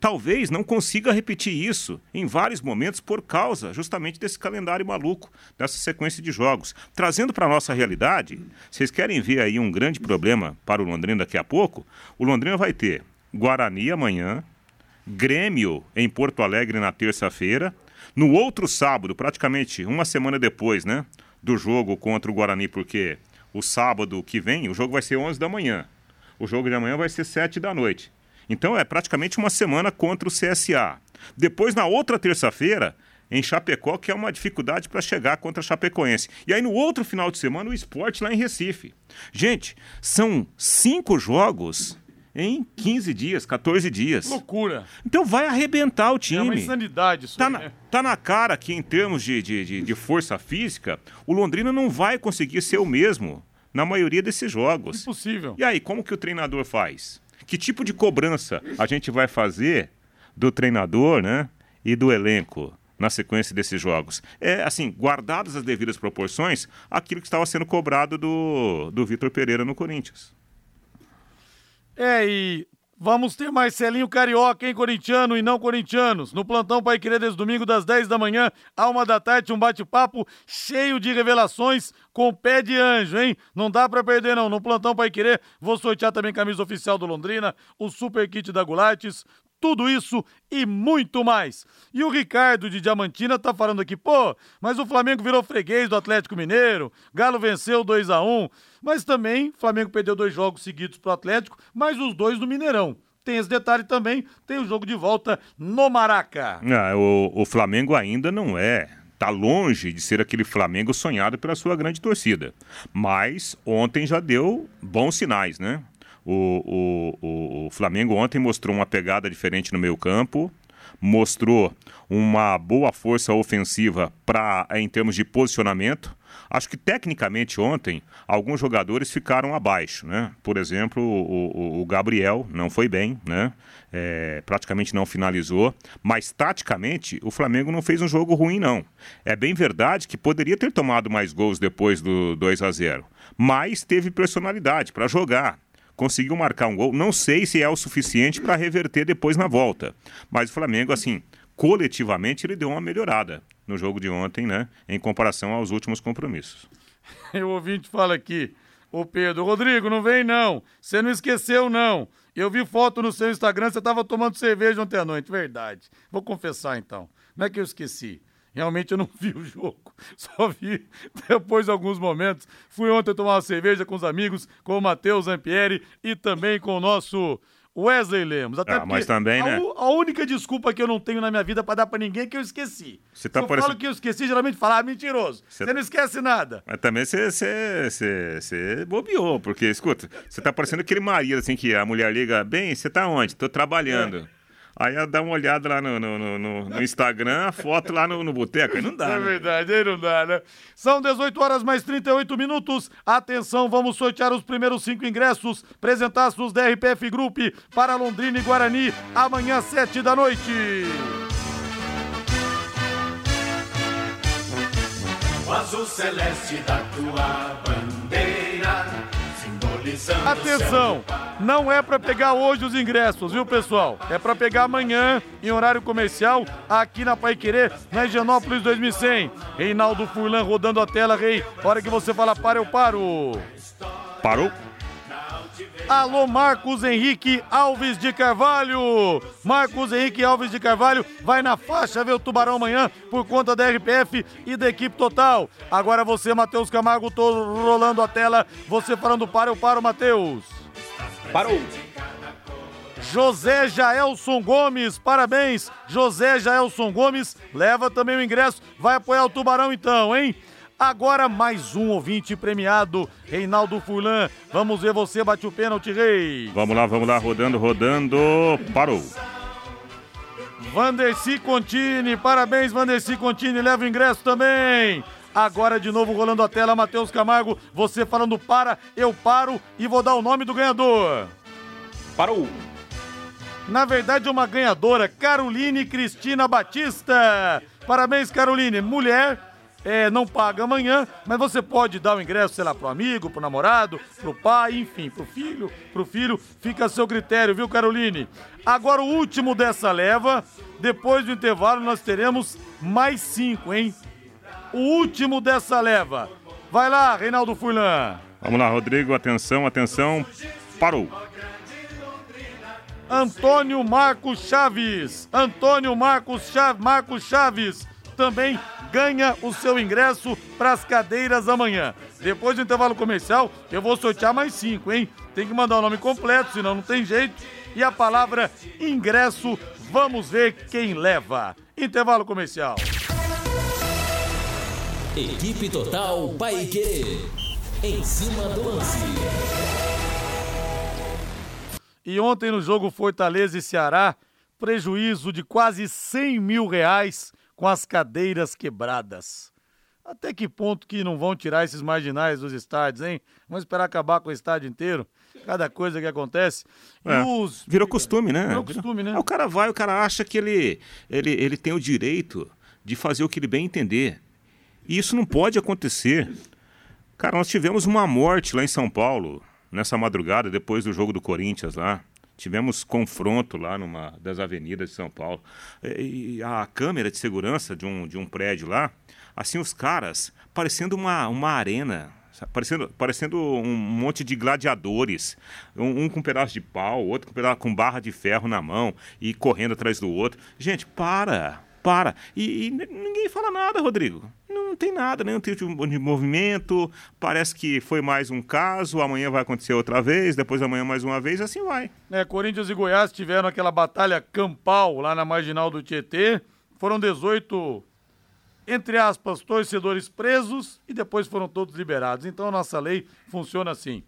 Talvez não consiga repetir isso em vários momentos por causa justamente desse calendário maluco, dessa sequência de jogos. Trazendo para a nossa realidade, vocês querem ver aí um grande problema para o Londrina daqui a pouco? O Londrina vai ter Guarani amanhã, Grêmio em Porto Alegre na terça-feira. No outro sábado, praticamente uma semana depois, né, do jogo contra o Guarani, porque o sábado que vem, o jogo vai ser 11 da manhã. O jogo de amanhã vai ser 7 da noite. Então é praticamente uma semana contra o CSA. Depois, na outra terça-feira, em Chapecó, que é uma dificuldade para chegar contra a Chapecoense. E aí, no outro final de semana, o esporte lá em Recife. Gente, são cinco jogos em 15 dias, 14 dias. Loucura. Então vai arrebentar o É uma time. insanidade isso Tá aí, na, né? tá na cara que, em termos de, de, de, de força física, o Londrina não vai conseguir ser o mesmo na maioria desses jogos. Impossível. E aí, como que o treinador faz? Que tipo de cobrança a gente vai fazer do treinador né, e do elenco na sequência desses jogos? É, assim, guardadas as devidas proporções, aquilo que estava sendo cobrado do, do Vitor Pereira no Corinthians. É, e vamos ter Marcelinho Carioca, hein, corintiano e não corintianos. No plantão Pai Querer desde domingo, das 10 da manhã à 1 da tarde, um bate-papo cheio de revelações com pé de anjo, hein? Não dá pra perder, não. No plantão Pai Querer, vou sortear também camisa oficial do Londrina, o super kit da Gulates. Tudo isso e muito mais. E o Ricardo de Diamantina tá falando aqui, pô, mas o Flamengo virou freguês do Atlético Mineiro, Galo venceu 2 a 1 mas também o Flamengo perdeu dois jogos seguidos pro Atlético, mas os dois no Mineirão. Tem esse detalhe também, tem o jogo de volta no Maraca. Ah, o, o Flamengo ainda não é. Tá longe de ser aquele Flamengo sonhado pela sua grande torcida. Mas ontem já deu bons sinais, né? O, o, o, Flamengo ontem mostrou uma pegada diferente no meio campo, mostrou uma boa força ofensiva para em termos de posicionamento. Acho que tecnicamente ontem alguns jogadores ficaram abaixo, né? Por exemplo, o, o- o Gabriel não foi bem, né? É, praticamente não finalizou, mas taticamente o Flamengo não fez um jogo ruim não. É bem verdade que poderia ter tomado mais gols depois do 2 a 0, mas teve personalidade para jogar conseguiu marcar um gol. Não sei se é o suficiente para reverter depois na volta. Mas o Flamengo, assim, coletivamente, ele deu uma melhorada no jogo de ontem, né? Em comparação aos últimos compromissos. [LAUGHS] o ouvinte fala aqui, o Pedro, Rodrigo, não vem não. Você não esqueceu, não. Eu vi foto no seu Instagram, você estava tomando cerveja ontem à noite, verdade. Vou confessar então. Não é que eu esqueci. Realmente eu não vi o jogo, [LAUGHS] só vi depois de alguns momentos. Fui ontem tomar uma cerveja com os amigos, com o Matheus Zampieri e também com o nosso Wesley Lemos. Até ah, mas também, a, né? A única desculpa que eu não tenho na minha vida para dar para ninguém é que eu esqueci. Você tá Se eu falo que eu esqueci, geralmente fala, ah, mentiroso. Você Cê... não esquece nada. Mas também você bobeou, porque, escuta, você tá parecendo aquele marido, assim, que a mulher liga, bem, você tá onde? Tô trabalhando. É. Aí ela dá uma olhada lá no, no, no, no Instagram, a foto lá no, no boteco, aí não dá. É né? verdade, aí não dá, né? São 18 horas mais 38 minutos. Atenção, vamos sortear os primeiros cinco ingressos. Apresentaços da RPF Group para Londrina e Guarani, amanhã, sete da noite. O azul celeste da tua bandeira Atenção, não é para pegar hoje os ingressos, viu pessoal? É para pegar amanhã em horário comercial aqui na Pai Querer, na Higienópolis 2100. Reinaldo Furlan rodando a tela, Rei. Hora que você fala para, eu paro. Parou. Alô, Marcos Henrique Alves de Carvalho. Marcos Henrique Alves de Carvalho vai na faixa ver o Tubarão amanhã por conta da RPF e da equipe total. Agora você, Matheus Camargo, tô rolando a tela. Você falando para, eu paro, Matheus. Parou. José Jaelson Gomes, parabéns, José Jaelson Gomes, leva também o ingresso, vai apoiar o Tubarão então, hein? Agora mais um ouvinte premiado, Reinaldo Furlan. Vamos ver você, bate o pênalti, Rei. Vamos lá, vamos lá, rodando, rodando. Parou. Vanderci Contini, parabéns, Vanderci Contini, leva o ingresso também. Agora de novo rolando a tela, Matheus Camargo, você falando para, eu paro e vou dar o nome do ganhador. Parou. Na verdade, uma ganhadora, Caroline Cristina Batista. Parabéns, Caroline, mulher é, não paga amanhã, mas você pode dar o ingresso, sei lá, pro amigo, pro namorado, pro pai, enfim, pro filho, pro filho, fica a seu critério, viu, Caroline? Agora o último dessa leva, depois do intervalo nós teremos mais cinco, hein? O último dessa leva. Vai lá, Reinaldo Furlan. Vamos lá, Rodrigo, atenção, atenção, parou. Antônio Marcos Chaves. Antônio Marcos Chaves, Marcos Chaves também ganha o seu ingresso para as cadeiras amanhã. Depois do intervalo comercial, eu vou sortear mais cinco, hein? Tem que mandar o nome completo, senão não tem jeito. E a palavra ingresso, vamos ver quem leva. Intervalo comercial. Equipe Total Paique. Em cima do lance. E ontem no jogo Fortaleza e Ceará, prejuízo de quase 100 mil reais com as cadeiras quebradas. Até que ponto que não vão tirar esses marginais dos estádios, hein? Vamos esperar acabar com o estádio inteiro? Cada coisa que acontece. É, os... Virou costume, né? Virou costume, né? o cara vai, o cara acha que ele, ele, ele tem o direito de fazer o que ele bem entender. E isso não pode acontecer. Cara, nós tivemos uma morte lá em São Paulo, nessa madrugada, depois do jogo do Corinthians lá. Tivemos confronto lá numa das avenidas de São Paulo. E a câmera de segurança de um, de um prédio lá, assim, os caras parecendo uma, uma arena, parecendo, parecendo um monte de gladiadores. Um, um, com um pedaço de pau, outro com, um pedaço, com barra de ferro na mão e correndo atrás do outro. Gente, para! Para. E, e, ninguém fala nada, Rodrigo. Não tem nada, nenhum tipo de movimento. Parece que foi mais um caso, amanhã vai acontecer outra vez, depois amanhã mais uma vez, assim vai. É, Corinthians e Goiás tiveram aquela batalha campal lá na marginal do Tietê. Foram 18, entre aspas, torcedores presos e depois foram todos liberados. Então a nossa lei funciona assim.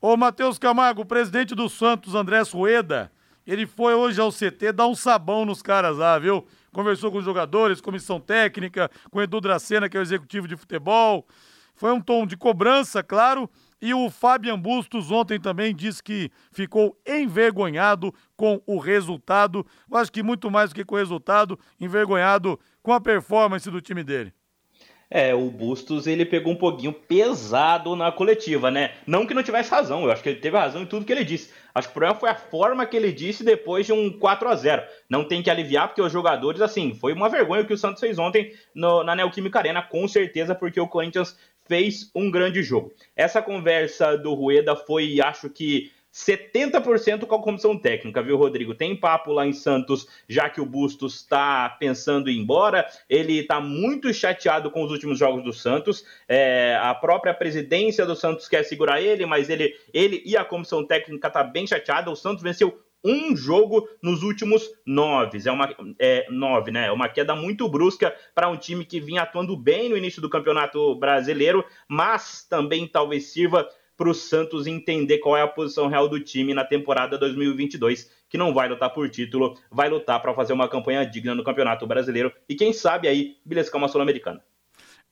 Ô Matheus Camargo, o presidente do Santos, Andrés Rueda, ele foi hoje ao CT dar um sabão nos caras lá, viu? Conversou com os jogadores, comissão técnica, com Edu Dracena, que é o executivo de futebol. Foi um tom de cobrança, claro. E o Fabian Bustos ontem também disse que ficou envergonhado com o resultado. Eu acho que muito mais do que com o resultado, envergonhado com a performance do time dele. É, o Bustos ele pegou um pouquinho pesado na coletiva, né? Não que não tivesse razão, eu acho que ele teve razão em tudo que ele disse. Acho que o problema foi a forma que ele disse depois de um 4 a 0 Não tem que aliviar, porque os jogadores, assim, foi uma vergonha o que o Santos fez ontem no, na Neoquímica Arena, com certeza, porque o Corinthians fez um grande jogo. Essa conversa do Rueda foi, acho que, 70% com a comissão técnica, viu, Rodrigo? Tem papo lá em Santos, já que o Bustos está pensando em ir embora. Ele está muito chateado com os últimos jogos do Santos. É, a própria presidência do Santos quer segurar ele, mas ele, ele e a comissão técnica tá bem chateada. O Santos venceu um jogo nos últimos nove. É uma é, nove, né? É uma queda muito brusca para um time que vinha atuando bem no início do campeonato brasileiro, mas também talvez sirva para o Santos entender qual é a posição real do time na temporada 2022, que não vai lutar por título, vai lutar para fazer uma campanha digna no Campeonato Brasileiro e quem sabe aí beliscar uma Sul-Americana.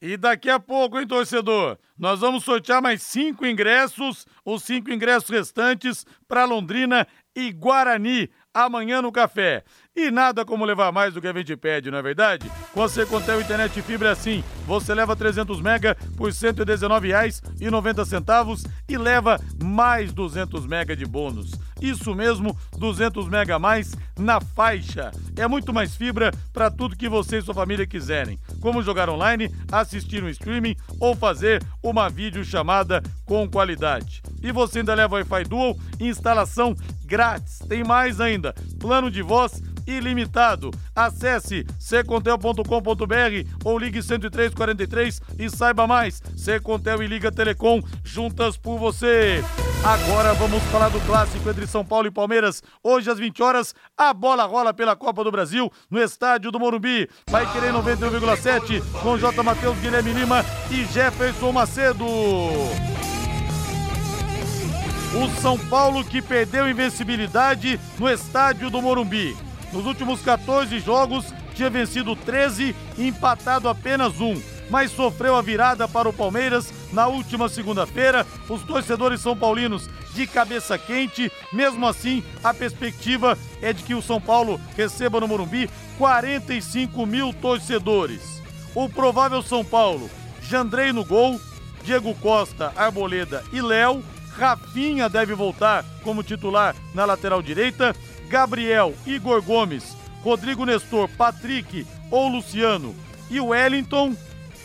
E daqui a pouco, hein, torcedor? Nós vamos sortear mais cinco ingressos, os cinco ingressos restantes para Londrina e Guarani amanhã no café. E nada como levar mais do que a gente pede, não é verdade? Com a Secontel Internet Fibra é assim, você leva 300 mega por R$ 119,90 e leva mais 200 mega de bônus. Isso mesmo, 200 mega a mais na faixa. É muito mais fibra para tudo que você e sua família quiserem, como jogar online, assistir um streaming ou fazer uma videochamada com qualidade. E você ainda leva Wi-Fi Dual, instalação grátis. Tem mais ainda, plano de voz ilimitado. Acesse secontel.com.br ou ligue 10343 e saiba mais. Secontel e Liga Telecom juntas por você. Agora vamos falar do clássico entre São Paulo e Palmeiras. Hoje às 20 horas, a bola rola pela Copa do Brasil no estádio do Morumbi. Vai querer 91,7 com J. Matheus Guilherme Lima e Jefferson Macedo. O São Paulo que perdeu invencibilidade no estádio do Morumbi. Nos últimos 14 jogos, tinha vencido 13 e empatado apenas um, mas sofreu a virada para o Palmeiras na última segunda-feira. Os torcedores são paulinos de cabeça quente. Mesmo assim, a perspectiva é de que o São Paulo receba no Morumbi 45 mil torcedores. O provável São Paulo, Jandrei no gol, Diego Costa, Arboleda e Léo. Rafinha deve voltar como titular na lateral direita Gabriel, Igor Gomes, Rodrigo Nestor, Patrick ou Luciano e Wellington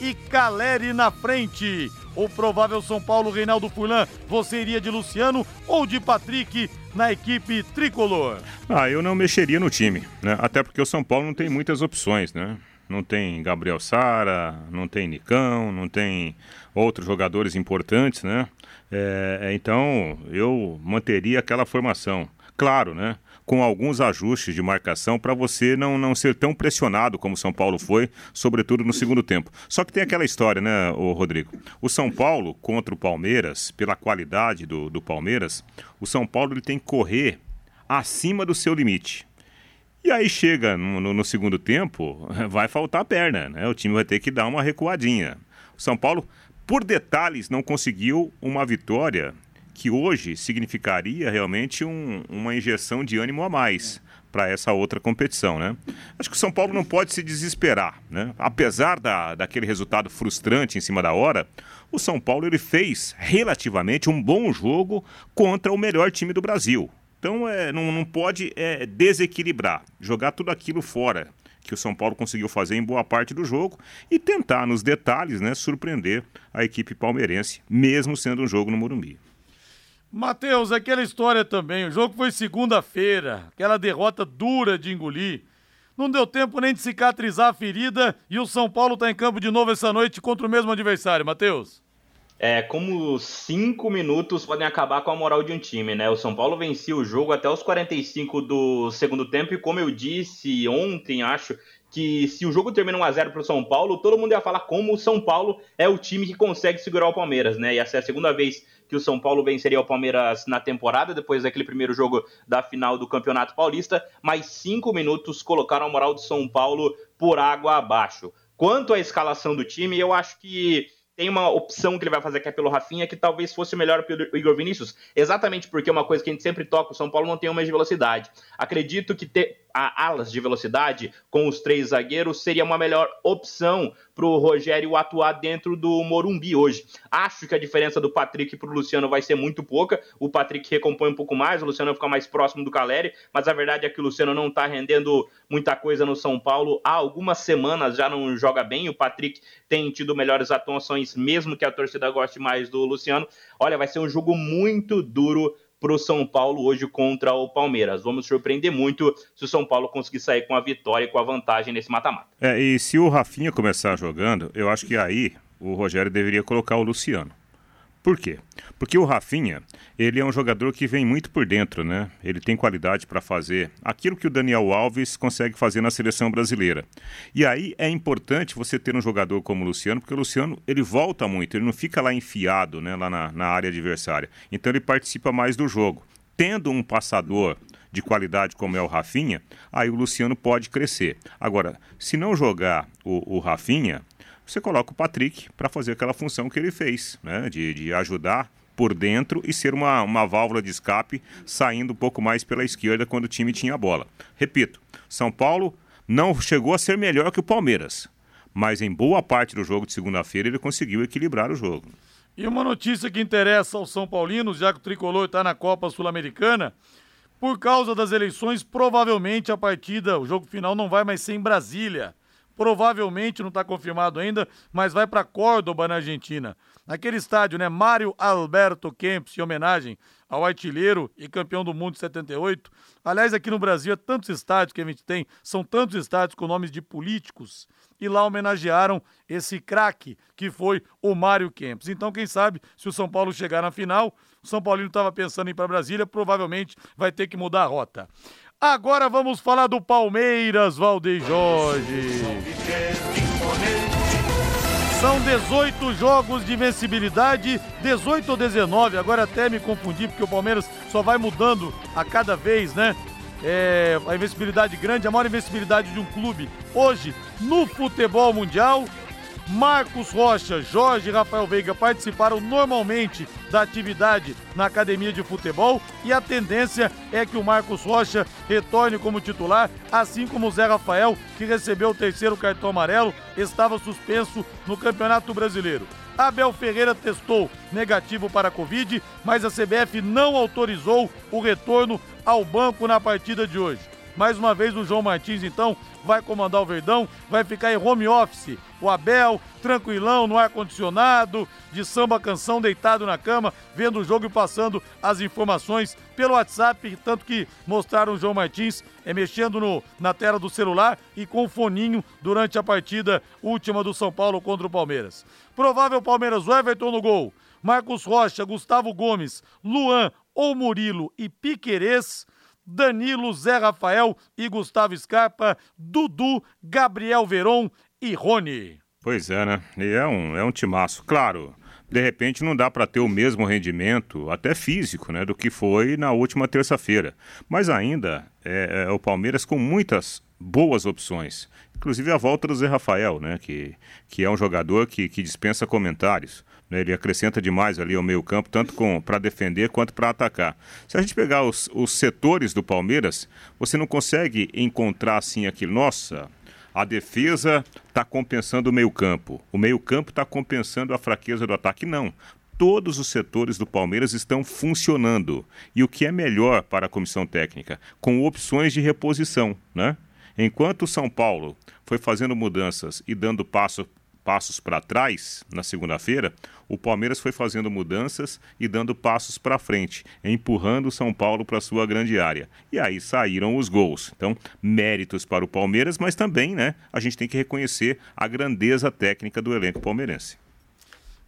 e Caleri na frente. O provável São Paulo Reinaldo Furlan, você iria de Luciano ou de Patrick na equipe tricolor? Ah, eu não mexeria no time, né? Até porque o São Paulo não tem muitas opções, né? Não tem Gabriel Sara, não tem Nicão, não tem outros jogadores importantes, né? É, então eu manteria aquela formação. Claro, né? com alguns ajustes de marcação para você não, não ser tão pressionado como o São Paulo foi, sobretudo no segundo tempo. Só que tem aquela história, né, o Rodrigo? O São Paulo contra o Palmeiras, pela qualidade do, do Palmeiras, o São Paulo ele tem que correr acima do seu limite. E aí chega no, no, no segundo tempo, [LAUGHS] vai faltar perna, né? O time vai ter que dar uma recuadinha. O São Paulo, por detalhes, não conseguiu uma vitória que hoje significaria realmente um, uma injeção de ânimo a mais para essa outra competição, né? Acho que o São Paulo não pode se desesperar, né? Apesar da, daquele resultado frustrante em cima da hora, o São Paulo ele fez relativamente um bom jogo contra o melhor time do Brasil. Então é, não, não pode é, desequilibrar, jogar tudo aquilo fora que o São Paulo conseguiu fazer em boa parte do jogo e tentar nos detalhes, né, surpreender a equipe palmeirense, mesmo sendo um jogo no Morumbi. Matheus, aquela história também. O jogo foi segunda-feira, aquela derrota dura de engolir. Não deu tempo nem de cicatrizar a ferida e o São Paulo está em campo de novo essa noite contra o mesmo adversário, Matheus. É, como cinco minutos podem acabar com a moral de um time, né? O São Paulo vencia o jogo até os 45 do segundo tempo e como eu disse ontem, acho que se o jogo termina 1x0 para o São Paulo, todo mundo ia falar como o São Paulo é o time que consegue segurar o Palmeiras, né? E essa é a segunda vez que o São Paulo venceria o Palmeiras na temporada, depois daquele primeiro jogo da final do Campeonato Paulista, mas cinco minutos colocaram a moral do São Paulo por água abaixo. Quanto à escalação do time, eu acho que tem uma opção que ele vai fazer que é pelo Rafinha, que talvez fosse melhor pelo Igor Vinícius, exatamente porque é uma coisa que a gente sempre toca, o São Paulo não tem uma de velocidade. Acredito que ter a alas de velocidade com os três zagueiros seria uma melhor opção para o Rogério atuar dentro do Morumbi hoje. Acho que a diferença do Patrick para o Luciano vai ser muito pouca. O Patrick recompõe um pouco mais, o Luciano fica mais próximo do Caleri, mas a verdade é que o Luciano não está rendendo muita coisa no São Paulo. Há algumas semanas já não joga bem. O Patrick tem tido melhores atuações, mesmo que a torcida goste mais do Luciano. Olha, vai ser um jogo muito duro para o São Paulo hoje contra o Palmeiras. Vamos surpreender muito se o São Paulo conseguir sair com a vitória e com a vantagem nesse mata-mata. É, e se o Rafinha começar jogando, eu acho que aí o Rogério deveria colocar o Luciano. Por quê? Porque o Rafinha, ele é um jogador que vem muito por dentro, né? Ele tem qualidade para fazer aquilo que o Daniel Alves consegue fazer na seleção brasileira. E aí é importante você ter um jogador como o Luciano, porque o Luciano, ele volta muito, ele não fica lá enfiado, né, lá na, na área adversária. Então ele participa mais do jogo. Tendo um passador de qualidade como é o Rafinha, aí o Luciano pode crescer. Agora, se não jogar o, o Rafinha, você coloca o Patrick para fazer aquela função que ele fez, né? de, de ajudar por dentro e ser uma, uma válvula de escape saindo um pouco mais pela esquerda quando o time tinha a bola. Repito, São Paulo não chegou a ser melhor que o Palmeiras, mas em boa parte do jogo de segunda-feira ele conseguiu equilibrar o jogo. E uma notícia que interessa aos São Paulinos, já que o Tricolor está na Copa Sul-Americana, por causa das eleições, provavelmente a partida, o jogo final não vai mais ser em Brasília provavelmente não está confirmado ainda, mas vai para Córdoba, na Argentina. Naquele estádio, né? Mário Alberto Kempis, em homenagem ao artilheiro e campeão do mundo de 78. Aliás, aqui no Brasil é tantos estádios que a gente tem, são tantos estádios com nomes de políticos, e lá homenagearam esse craque que foi o Mário Kempis. Então, quem sabe, se o São Paulo chegar na final, o São Paulino estava pensando em ir para Brasília, provavelmente vai ter que mudar a rota. Agora vamos falar do Palmeiras, Valdeir Jorge. São 18 jogos de invencibilidade, 18 ou 19, agora até me confundi, porque o Palmeiras só vai mudando a cada vez, né? É, a invencibilidade grande, a maior invencibilidade de um clube hoje no futebol mundial. Marcos Rocha, Jorge e Rafael Veiga participaram normalmente da atividade na academia de futebol e a tendência é que o Marcos Rocha retorne como titular, assim como o Zé Rafael, que recebeu o terceiro cartão amarelo, estava suspenso no Campeonato Brasileiro. Abel Ferreira testou negativo para a Covid, mas a CBF não autorizou o retorno ao banco na partida de hoje. Mais uma vez o João Martins, então, vai comandar o Verdão, vai ficar em home office. O Abel, tranquilão, no ar-condicionado, de samba canção, deitado na cama, vendo o jogo e passando as informações pelo WhatsApp, tanto que mostraram o João Martins é, mexendo no, na tela do celular e com o foninho durante a partida última do São Paulo contra o Palmeiras. Provável Palmeiras, o Everton no gol. Marcos Rocha, Gustavo Gomes, Luan ou Murilo e Piquerez Danilo, Zé Rafael e Gustavo Scarpa, Dudu, Gabriel Veron e Rony. Pois é, né? E é um, é um timaço. Claro, de repente não dá para ter o mesmo rendimento, até físico, né, do que foi na última terça-feira. Mas ainda é, é, o Palmeiras com muitas boas opções. Inclusive a volta do Zé Rafael, né, que, que é um jogador que, que dispensa comentários. Né? Ele acrescenta demais ali ao meio campo, tanto para defender quanto para atacar. Se a gente pegar os, os setores do Palmeiras, você não consegue encontrar assim aquilo. Nossa, a defesa está compensando o meio-campo. O meio-campo está compensando a fraqueza do ataque. Não. Todos os setores do Palmeiras estão funcionando. E o que é melhor para a comissão técnica? Com opções de reposição. Né? Enquanto o São Paulo foi fazendo mudanças e dando passo passos para trás na segunda-feira, o Palmeiras foi fazendo mudanças e dando passos para frente, empurrando o São Paulo para sua grande área. E aí saíram os gols. Então, méritos para o Palmeiras, mas também, né, a gente tem que reconhecer a grandeza técnica do elenco palmeirense.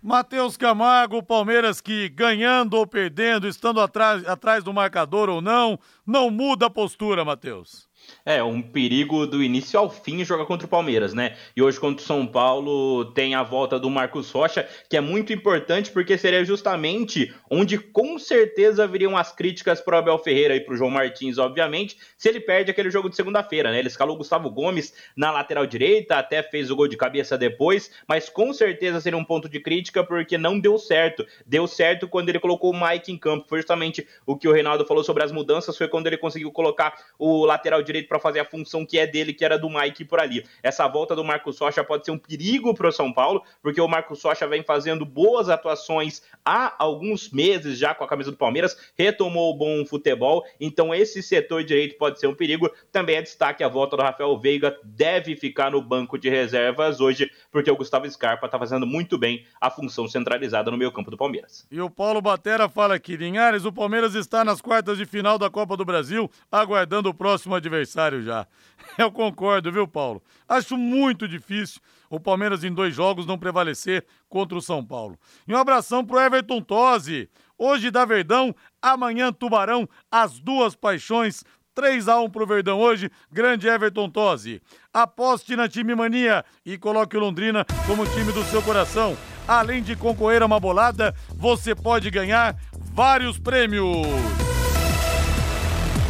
Matheus Camargo, Palmeiras que ganhando ou perdendo, estando atrás, atrás do marcador ou não, não muda a postura, Matheus. É, um perigo do início ao fim jogar contra o Palmeiras, né? E hoje contra o São Paulo tem a volta do Marcos Rocha, que é muito importante porque seria justamente onde com certeza viriam as críticas para o Abel Ferreira e para o João Martins, obviamente, se ele perde aquele jogo de segunda-feira, né? Ele escalou o Gustavo Gomes na lateral direita, até fez o gol de cabeça depois, mas com certeza seria um ponto de crítica porque não deu certo. Deu certo quando ele colocou o Mike em campo. Foi justamente o que o Reinaldo falou sobre as mudanças, foi quando ele conseguiu colocar o lateral direito direito para fazer a função que é dele, que era do Mike por ali. Essa volta do Marcos Rocha pode ser um perigo para o São Paulo, porque o Marcos Rocha vem fazendo boas atuações há alguns meses já com a camisa do Palmeiras, retomou o bom futebol, então esse setor direito pode ser um perigo. Também é destaque a volta do Rafael Veiga, deve ficar no banco de reservas hoje, porque o Gustavo Scarpa está fazendo muito bem a função centralizada no meio campo do Palmeiras. E o Paulo Batera fala aqui, Linhares, o Palmeiras está nas quartas de final da Copa do Brasil, aguardando o próximo adversário já. [LAUGHS] Eu concordo, viu, Paulo? Acho muito difícil o Palmeiras em dois jogos não prevalecer contra o São Paulo. E um abração pro Everton Tosi. Hoje dá Verdão, amanhã Tubarão, as duas paixões 3 a 1 pro Verdão hoje, grande Everton Tosi. Aposte na time mania e coloque o Londrina como time do seu coração. Além de concorrer a uma bolada, você pode ganhar vários prêmios.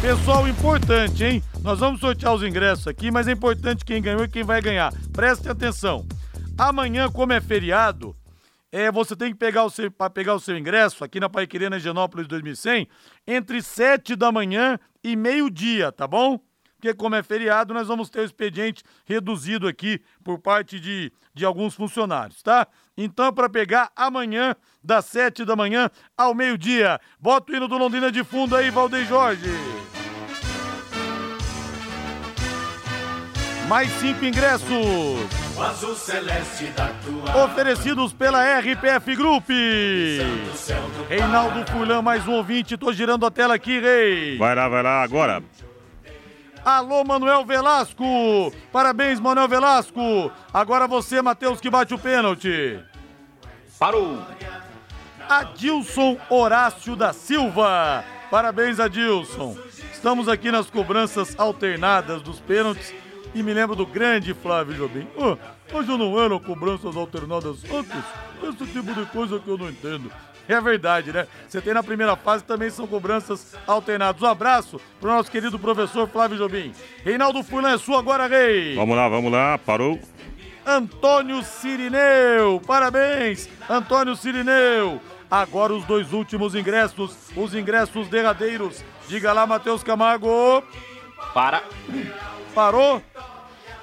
Pessoal, importante, hein? Nós vamos sortear os ingressos aqui, mas é importante quem ganhou e quem vai ganhar. Preste atenção. Amanhã, como é feriado, é, você tem que pegar o seu, pegar o seu ingresso aqui na Paiquerena Genópolis 2100 entre 7 da manhã e meio-dia, tá bom? Porque como é feriado, nós vamos ter o expediente reduzido aqui por parte de, de alguns funcionários, tá? Então, para pegar amanhã, das 7 da manhã ao meio-dia. Bota o hino do Londrina de fundo aí, Valdeir Jorge. Mais cinco ingressos. O azul celeste da tua Oferecidos pela RPF Group. Reinaldo Furlan, mais um ouvinte. Tô girando a tela aqui, Rei. Vai lá, vai lá, agora. Alô, Manuel Velasco. Parabéns, Manuel Velasco. Agora você, Matheus, que bate o pênalti. Parou! Adilson Horácio da Silva. Parabéns, Adilson. Estamos aqui nas cobranças alternadas dos pênaltis e me lembro do grande Flávio Jobim. Ah, mas eu não eram cobranças alternadas antes? Esse tipo de coisa que eu não entendo. É verdade, né? Você tem na primeira fase também são cobranças alternadas. Um abraço pro nosso querido professor Flávio Jobim. Reinaldo Furlan é sua agora, Rei. Vamos lá, vamos lá, parou. Antônio Sirineu. Parabéns, Antônio Sirineu. Agora os dois últimos ingressos, os ingressos derradeiros. Diga lá, Matheus Camargo. Para. Parou?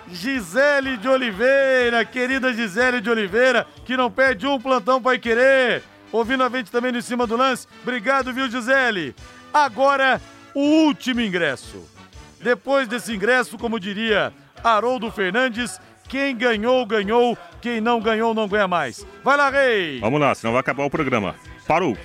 Gisele de Oliveira, querida Gisele de Oliveira, que não perde um plantão para querer. Ouvindo a gente também no Em cima do lance. Obrigado, viu, Gisele? Agora, o último ingresso. Depois desse ingresso, como diria Haroldo Fernandes, quem ganhou, ganhou. Quem não ganhou, não ganha mais. Vai lá, Rei! Vamos lá, senão vai acabar o programa. Parou.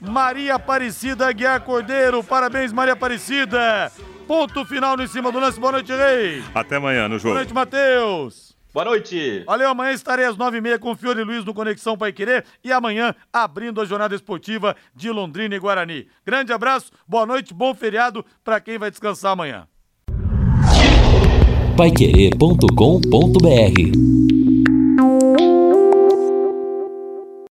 Maria Aparecida Aguiar Cordeiro. Parabéns, Maria Aparecida. Ponto final no em cima do lance. Boa noite, Rei. Até amanhã no Boa jogo. noite, Matheus. Boa noite! Valeu, amanhã estarei às nove e meia com o Fiore Luiz no Conexão Pai Querer e amanhã abrindo a jornada esportiva de Londrina e Guarani. Grande abraço, boa noite, bom feriado para quem vai descansar amanhã. Paiquerê.com.br